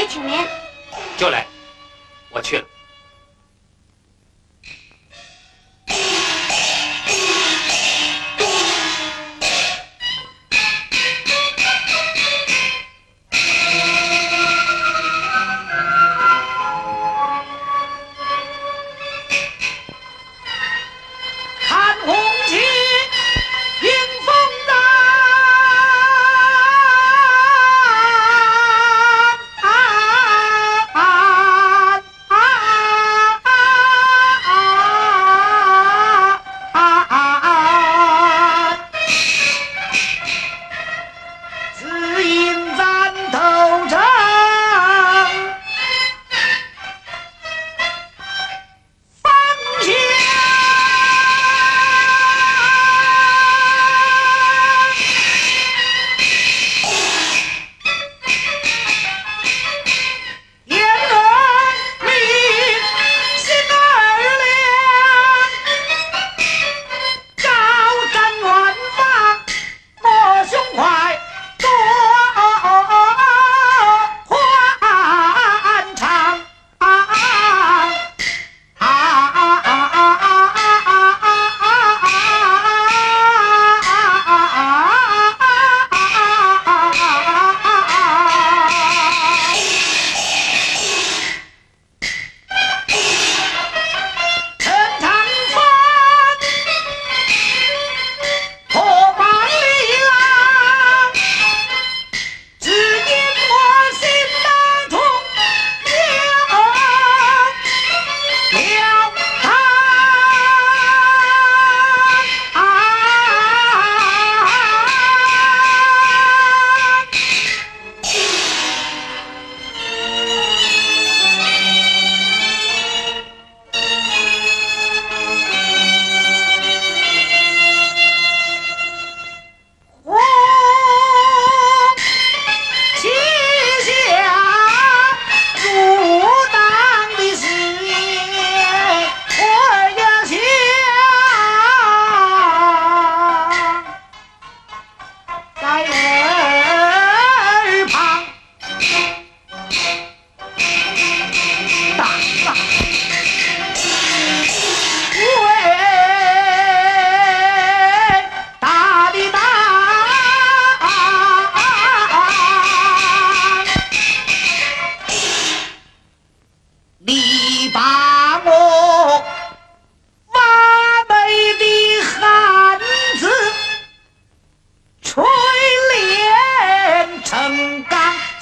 哎，请您，就来，我去了。大的大。你把我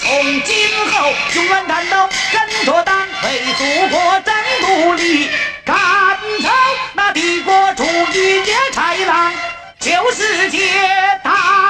从今后雄安战斗，跟着党为祖国争努力，赶走那帝国主义的豺狼，就世界大。